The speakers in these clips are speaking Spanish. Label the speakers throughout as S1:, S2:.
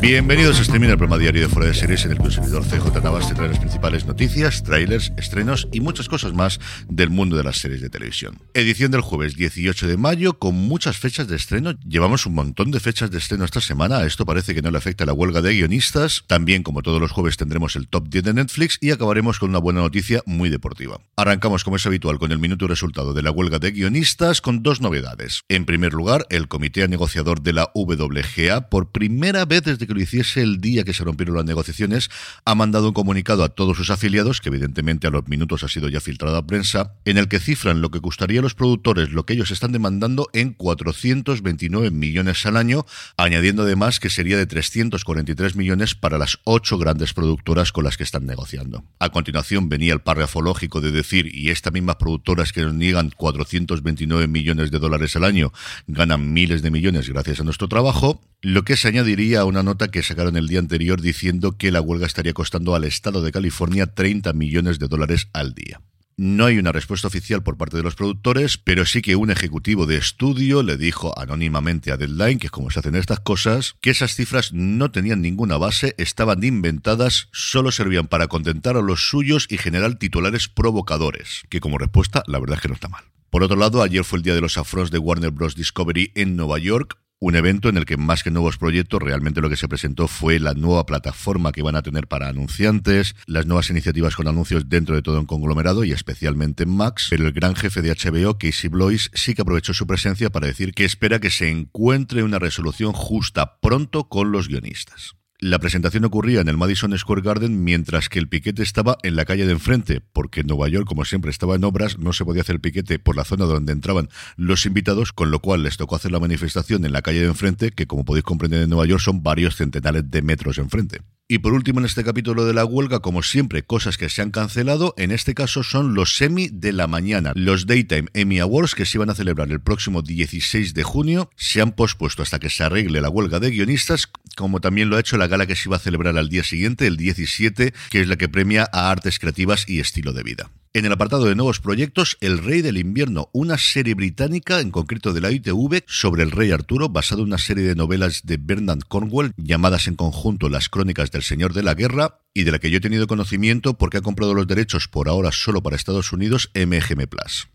S1: Bienvenidos a Streaming, el programa diario de Fuera de Series en el que un servidor CJ Navas te trae las principales noticias, trailers, estrenos y muchas cosas más del mundo de las series de televisión. Edición del jueves 18 de mayo con muchas fechas de estreno. Llevamos un montón de fechas de estreno esta semana. A esto parece que no le afecta la huelga de guionistas. También, como todos los jueves, tendremos el top 10 de Netflix y acabaremos con una buena noticia muy deportiva. Arrancamos, como es habitual, con el minuto resultado de la huelga de guionistas con dos novedades. En primer lugar, el comité negociador de la WGA, por primera vez desde que lo hiciese el día que se rompieron las negociaciones, ha mandado un comunicado a todos sus afiliados, que evidentemente a los minutos ha sido ya filtrado a prensa, en el que cifran lo que costaría a los productores lo que ellos están demandando en 429 millones al año, añadiendo además que sería de 343 millones para las ocho grandes productoras con las que están negociando. A continuación venía el párrafo lógico de decir, y estas mismas productoras que nos niegan 429 millones de dólares al año ganan miles de millones gracias a nuestro trabajo, lo que se añadiría a una nota que sacaron el día anterior diciendo que la huelga estaría costando al Estado de California 30 millones de dólares al día. No hay una respuesta oficial por parte de los productores, pero sí que un ejecutivo de estudio le dijo anónimamente a Deadline, que es como se hacen estas cosas, que esas cifras no tenían ninguna base, estaban inventadas, solo servían para contentar a los suyos y generar titulares provocadores, que como respuesta la verdad es que no está mal. Por otro lado, ayer fue el día de los afros de Warner Bros. Discovery en Nueva York, un evento en el que más que nuevos proyectos, realmente lo que se presentó fue la nueva plataforma que van a tener para anunciantes, las nuevas iniciativas con anuncios dentro de todo un conglomerado y especialmente en Max, pero el gran jefe de HBO, Casey Blois, sí que aprovechó su presencia para decir que espera que se encuentre una resolución justa pronto con los guionistas. La presentación ocurría en el Madison Square Garden mientras que el piquete estaba en la calle de enfrente, porque en Nueva York, como siempre, estaba en obras, no se podía hacer el piquete por la zona donde entraban los invitados, con lo cual les tocó hacer la manifestación en la calle de enfrente, que como podéis comprender en Nueva York son varios centenares de metros enfrente. Y por último, en este capítulo de la huelga, como siempre, cosas que se han cancelado, en este caso son los semi de la mañana. Los Daytime Emmy Awards, que se iban a celebrar el próximo 16 de junio, se han pospuesto hasta que se arregle la huelga de guionistas, como también lo ha hecho la gala que se iba a celebrar al día siguiente, el 17, que es la que premia a artes creativas y estilo de vida. En el apartado de nuevos proyectos, El Rey del Invierno, una serie británica, en concreto de la ITV, sobre el rey Arturo, basado en una serie de novelas de Bernard Cornwell, llamadas en conjunto Las Crónicas del Señor de la Guerra, y de la que yo he tenido conocimiento porque ha comprado los derechos por ahora solo para Estados Unidos MGM.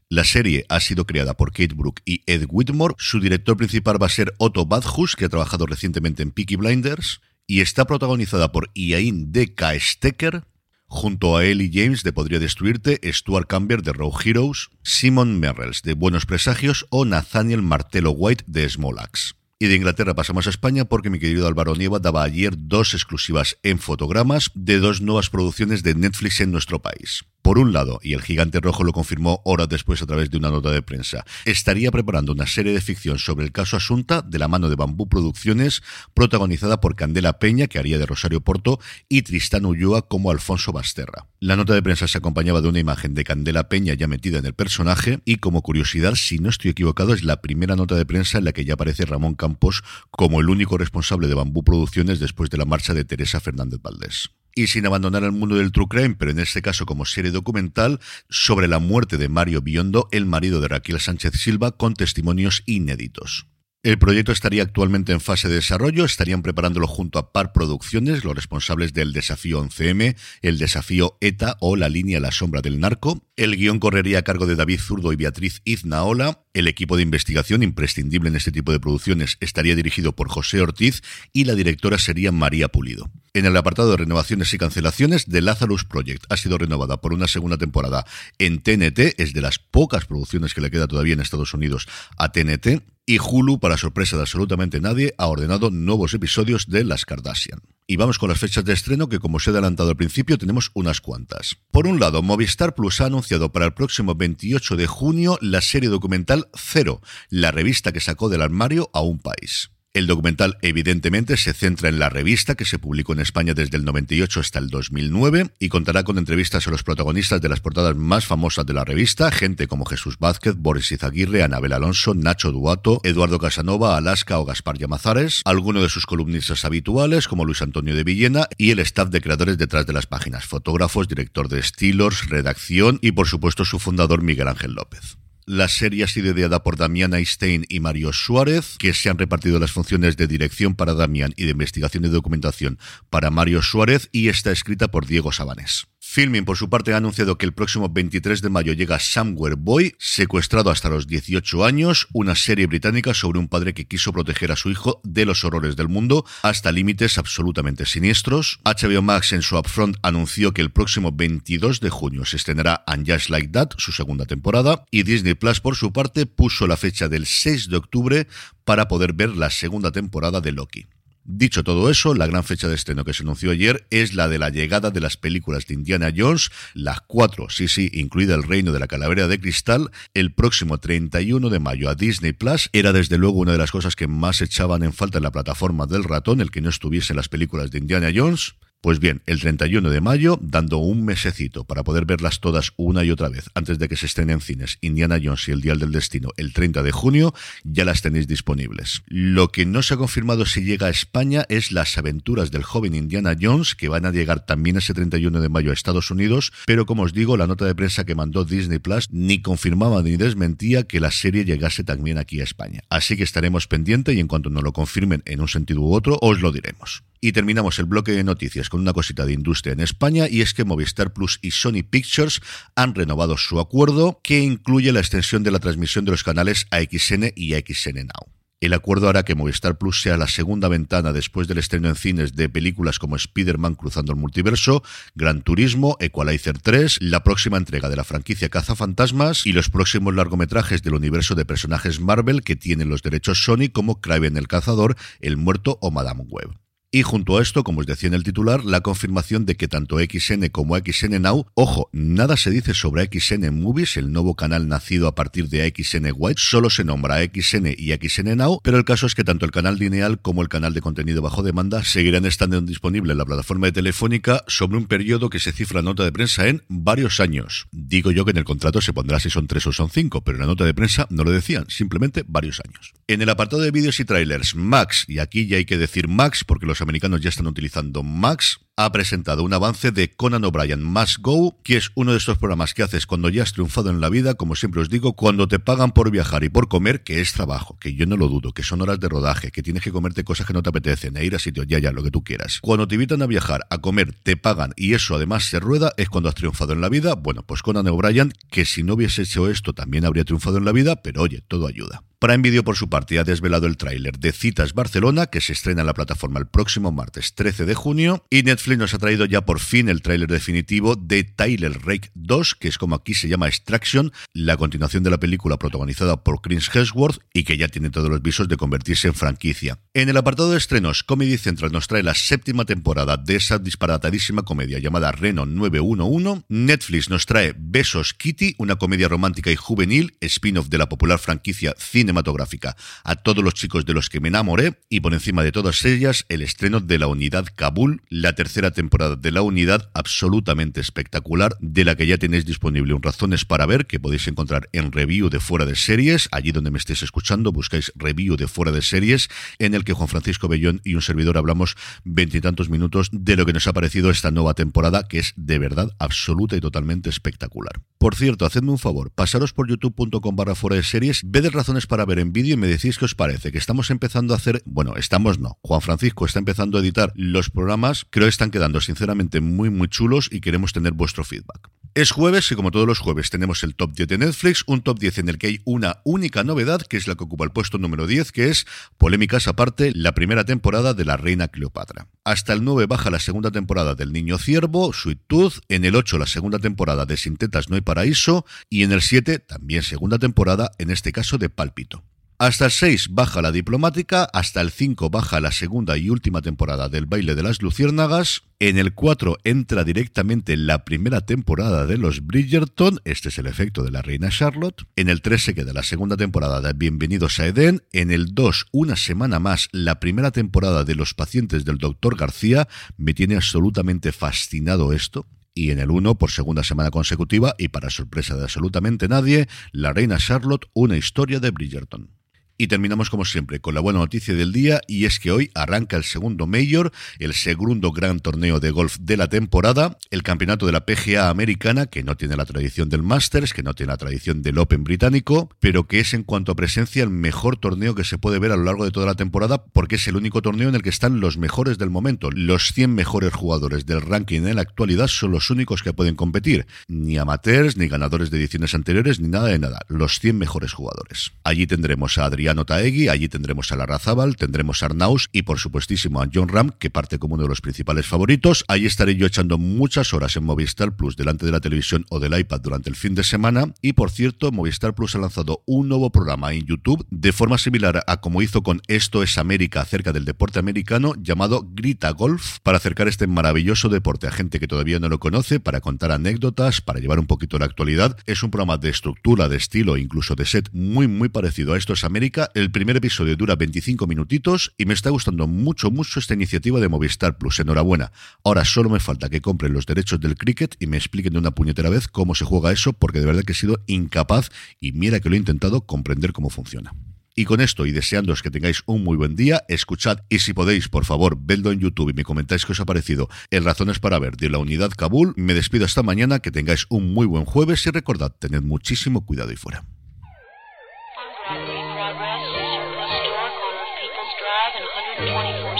S1: La serie ha sido creada por Kate Brook y Ed Whitmore, su director principal va a ser Otto Badhus, que ha trabajado recientemente en Peaky Blinders, y está protagonizada por Iain D.K. Stecker, junto a Ellie James de Podría Destruirte, Stuart Camber de Row Heroes, Simon Merrells de Buenos Presagios o Nathaniel Martello White de Small. Y de Inglaterra pasamos a España porque mi querido Álvaro Nieva daba ayer dos exclusivas en fotogramas de dos nuevas producciones de Netflix en nuestro país. Por un lado, y el gigante rojo lo confirmó horas después a través de una nota de prensa, estaría preparando una serie de ficción sobre el caso Asunta de la mano de Bambú Producciones, protagonizada por Candela Peña, que haría de Rosario Porto, y Tristán Ulloa como Alfonso Basterra. La nota de prensa se acompañaba de una imagen de Candela Peña ya metida en el personaje, y como curiosidad, si no estoy equivocado, es la primera nota de prensa en la que ya aparece Ramón Campos como el único responsable de Bambú Producciones después de la marcha de Teresa Fernández Valdés. Y sin abandonar el mundo del true crime, pero en este caso como serie documental, sobre la muerte de Mario Biondo, el marido de Raquel Sánchez Silva, con testimonios inéditos. El proyecto estaría actualmente en fase de desarrollo, estarían preparándolo junto a Par Producciones, los responsables del desafío 11M, el desafío ETA o la línea La Sombra del Narco. El guion correría a cargo de David Zurdo y Beatriz Iznaola. El equipo de investigación imprescindible en este tipo de producciones estaría dirigido por José Ortiz y la directora sería María Pulido. En el apartado de renovaciones y cancelaciones, The Lazarus Project ha sido renovada por una segunda temporada en TNT, es de las pocas producciones que le queda todavía en Estados Unidos a TNT. Y Hulu, para sorpresa de absolutamente nadie, ha ordenado nuevos episodios de Las Kardashian. Y vamos con las fechas de estreno, que como os he adelantado al principio, tenemos unas cuantas. Por un lado, Movistar Plus ha anunciado para el próximo 28 de junio la serie documental Cero, la revista que sacó del armario a un país. El documental evidentemente se centra en la revista que se publicó en España desde el 98 hasta el 2009 y contará con entrevistas a los protagonistas de las portadas más famosas de la revista, gente como Jesús Vázquez, Boris Izaguirre, Anabel Alonso, Nacho Duato, Eduardo Casanova, Alaska o Gaspar Llamazares, algunos de sus columnistas habituales como Luis Antonio de Villena y el staff de creadores detrás de las páginas, fotógrafos, director de estilos, redacción y por supuesto su fundador Miguel Ángel López. La serie ha sido ideada por Damián Einstein y Mario Suárez, que se han repartido las funciones de dirección para Damián y de investigación y documentación para Mario Suárez y está escrita por Diego Sabanés. Filming, por su parte, ha anunciado que el próximo 23 de mayo llega Somewhere Boy, secuestrado hasta los 18 años, una serie británica sobre un padre que quiso proteger a su hijo de los horrores del mundo hasta límites absolutamente siniestros. HBO Max en su upfront anunció que el próximo 22 de junio se estrenará And Just Like That, su segunda temporada, y Disney Plus, por su parte, puso la fecha del 6 de octubre para poder ver la segunda temporada de Loki. Dicho todo eso, la gran fecha de estreno que se anunció ayer es la de la llegada de las películas de Indiana Jones, las cuatro, sí, sí, incluida el Reino de la Calavera de Cristal, el próximo 31 de mayo a Disney Plus. Era desde luego una de las cosas que más echaban en falta en la plataforma del ratón, el que no estuviese en las películas de Indiana Jones. Pues bien, el 31 de mayo, dando un mesecito para poder verlas todas una y otra vez antes de que se estén en cines Indiana Jones y el Dial del Destino el 30 de junio, ya las tenéis disponibles. Lo que no se ha confirmado si llega a España es las aventuras del joven Indiana Jones, que van a llegar también ese 31 de mayo a Estados Unidos, pero como os digo, la nota de prensa que mandó Disney Plus ni confirmaba ni desmentía que la serie llegase también aquí a España. Así que estaremos pendientes y en cuanto nos lo confirmen en un sentido u otro, os lo diremos. Y terminamos el bloque de noticias con una cosita de industria en España y es que Movistar Plus y Sony Pictures han renovado su acuerdo que incluye la extensión de la transmisión de los canales AXN y AXN Now. El acuerdo hará que Movistar Plus sea la segunda ventana después del estreno en cines de películas como Spider-Man Cruzando el Multiverso, Gran Turismo, Equalizer 3, la próxima entrega de la franquicia Caza Fantasmas y los próximos largometrajes del universo de personajes Marvel que tienen los derechos Sony como Kraven el Cazador, El Muerto o Madame Web. Y junto a esto, como os decía en el titular, la confirmación de que tanto XN como XN Now, ojo, nada se dice sobre XN Movies, el nuevo canal nacido a partir de XN White, solo se nombra XN y XN Now, pero el caso es que tanto el canal lineal como el canal de contenido bajo demanda seguirán estando disponibles en la plataforma de Telefónica sobre un periodo que se cifra nota de prensa en varios años. Digo yo que en el contrato se pondrá si son tres o son cinco, pero en la nota de prensa no lo decían, simplemente varios años. En el apartado de vídeos y trailers, Max, y aquí ya hay que decir Max porque los americanos ya están utilizando Max, ha presentado un avance de Conan O'Brien Must Go, que es uno de estos programas que haces cuando ya has triunfado en la vida, como siempre os digo, cuando te pagan por viajar y por comer, que es trabajo, que yo no lo dudo, que son horas de rodaje, que tienes que comerte cosas que no te apetecen, e ir a sitios, ya, ya, lo que tú quieras. Cuando te invitan a viajar, a comer, te pagan y eso además se rueda, es cuando has triunfado en la vida. Bueno, pues Conan O'Brien, que si no hubiese hecho esto también habría triunfado en la vida, pero oye, todo ayuda. Prime Video, por su parte, ha desvelado el tráiler de Citas Barcelona, que se estrena en la plataforma el próximo martes 13 de junio, y Netflix nos ha traído ya por fin el tráiler definitivo de Tyler Rake 2, que es como aquí se llama Extraction, la continuación de la película protagonizada por Chris Hemsworth y que ya tiene todos los visos de convertirse en franquicia. En el apartado de estrenos, Comedy Central nos trae la séptima temporada de esa disparatadísima comedia llamada Reno 911. Netflix nos trae Besos Kitty, una comedia romántica y juvenil, spin-off de la popular franquicia cinematográfica a todos los chicos de los que me enamoré y por encima de todas ellas el estreno de la unidad Kabul, la tercera tercera temporada de la unidad, absolutamente espectacular, de la que ya tenéis disponible un Razones para ver, que podéis encontrar en review de fuera de series, allí donde me estéis escuchando, buscáis review de fuera de series, en el que Juan Francisco Bellón y un servidor hablamos veintitantos minutos de lo que nos ha parecido esta nueva temporada, que es de verdad absoluta y totalmente espectacular. Por cierto, hacedme un favor, pasaros por youtube.com barra fuera de series, ved razones para ver en vídeo y me decís qué os parece, que estamos empezando a hacer, bueno, estamos no, Juan Francisco está empezando a editar los programas, creo que están quedando sinceramente muy muy chulos y queremos tener vuestro feedback. Es jueves y como todos los jueves tenemos el top 10 de Netflix, un top 10 en el que hay una única novedad, que es la que ocupa el puesto número 10, que es, polémicas aparte, la primera temporada de La Reina Cleopatra. Hasta el 9 baja la segunda temporada del Niño Ciervo, Sweet Tooth, en el 8 la segunda temporada de Sin Tetas No hay Paraíso y en el 7 también segunda temporada, en este caso de Pálpito. Hasta el 6 baja la diplomática, hasta el 5 baja la segunda y última temporada del baile de las luciérnagas, en el 4 entra directamente la primera temporada de los Bridgerton, este es el efecto de la reina Charlotte, en el 3 se queda la segunda temporada de Bienvenidos a Edén, en el 2 una semana más la primera temporada de Los pacientes del doctor García, me tiene absolutamente fascinado esto, y en el 1 por segunda semana consecutiva y para sorpresa de absolutamente nadie, La Reina Charlotte, una historia de Bridgerton. Y terminamos como siempre con la buena noticia del día y es que hoy arranca el segundo Major, el segundo gran torneo de golf de la temporada, el campeonato de la PGA americana que no tiene la tradición del Masters, que no tiene la tradición del Open británico, pero que es en cuanto a presencia el mejor torneo que se puede ver a lo largo de toda la temporada porque es el único torneo en el que están los mejores del momento. Los 100 mejores jugadores del ranking en la actualidad son los únicos que pueden competir, ni amateurs, ni ganadores de ediciones anteriores, ni nada de nada, los 100 mejores jugadores. Allí tendremos a Adrián Taegui, allí tendremos a Lara Zabal, tendremos a Arnaus y por supuestísimo a John Ram, que parte como uno de los principales favoritos. Allí estaré yo echando muchas horas en Movistar Plus delante de la televisión o del iPad durante el fin de semana. Y por cierto, Movistar Plus ha lanzado un nuevo programa en YouTube de forma similar a como hizo con Esto es América acerca del deporte americano llamado Grita Golf para acercar este maravilloso deporte a gente que todavía no lo conoce, para contar anécdotas, para llevar un poquito la actualidad. Es un programa de estructura, de estilo, incluso de set muy muy parecido a Esto es América el primer episodio dura 25 minutitos y me está gustando mucho, mucho esta iniciativa de Movistar Plus. Enhorabuena. Ahora solo me falta que compren los derechos del cricket y me expliquen de una puñetera vez cómo se juega eso, porque de verdad que he sido incapaz y mira que lo he intentado comprender cómo funciona. Y con esto y deseándoos que tengáis un muy buen día, escuchad y si podéis, por favor, vedlo en YouTube y me comentáis qué os ha parecido en Razones para Ver de la Unidad Kabul. Me despido hasta mañana, que tengáis un muy buen jueves y recordad, tened muchísimo cuidado y fuera. drive and 124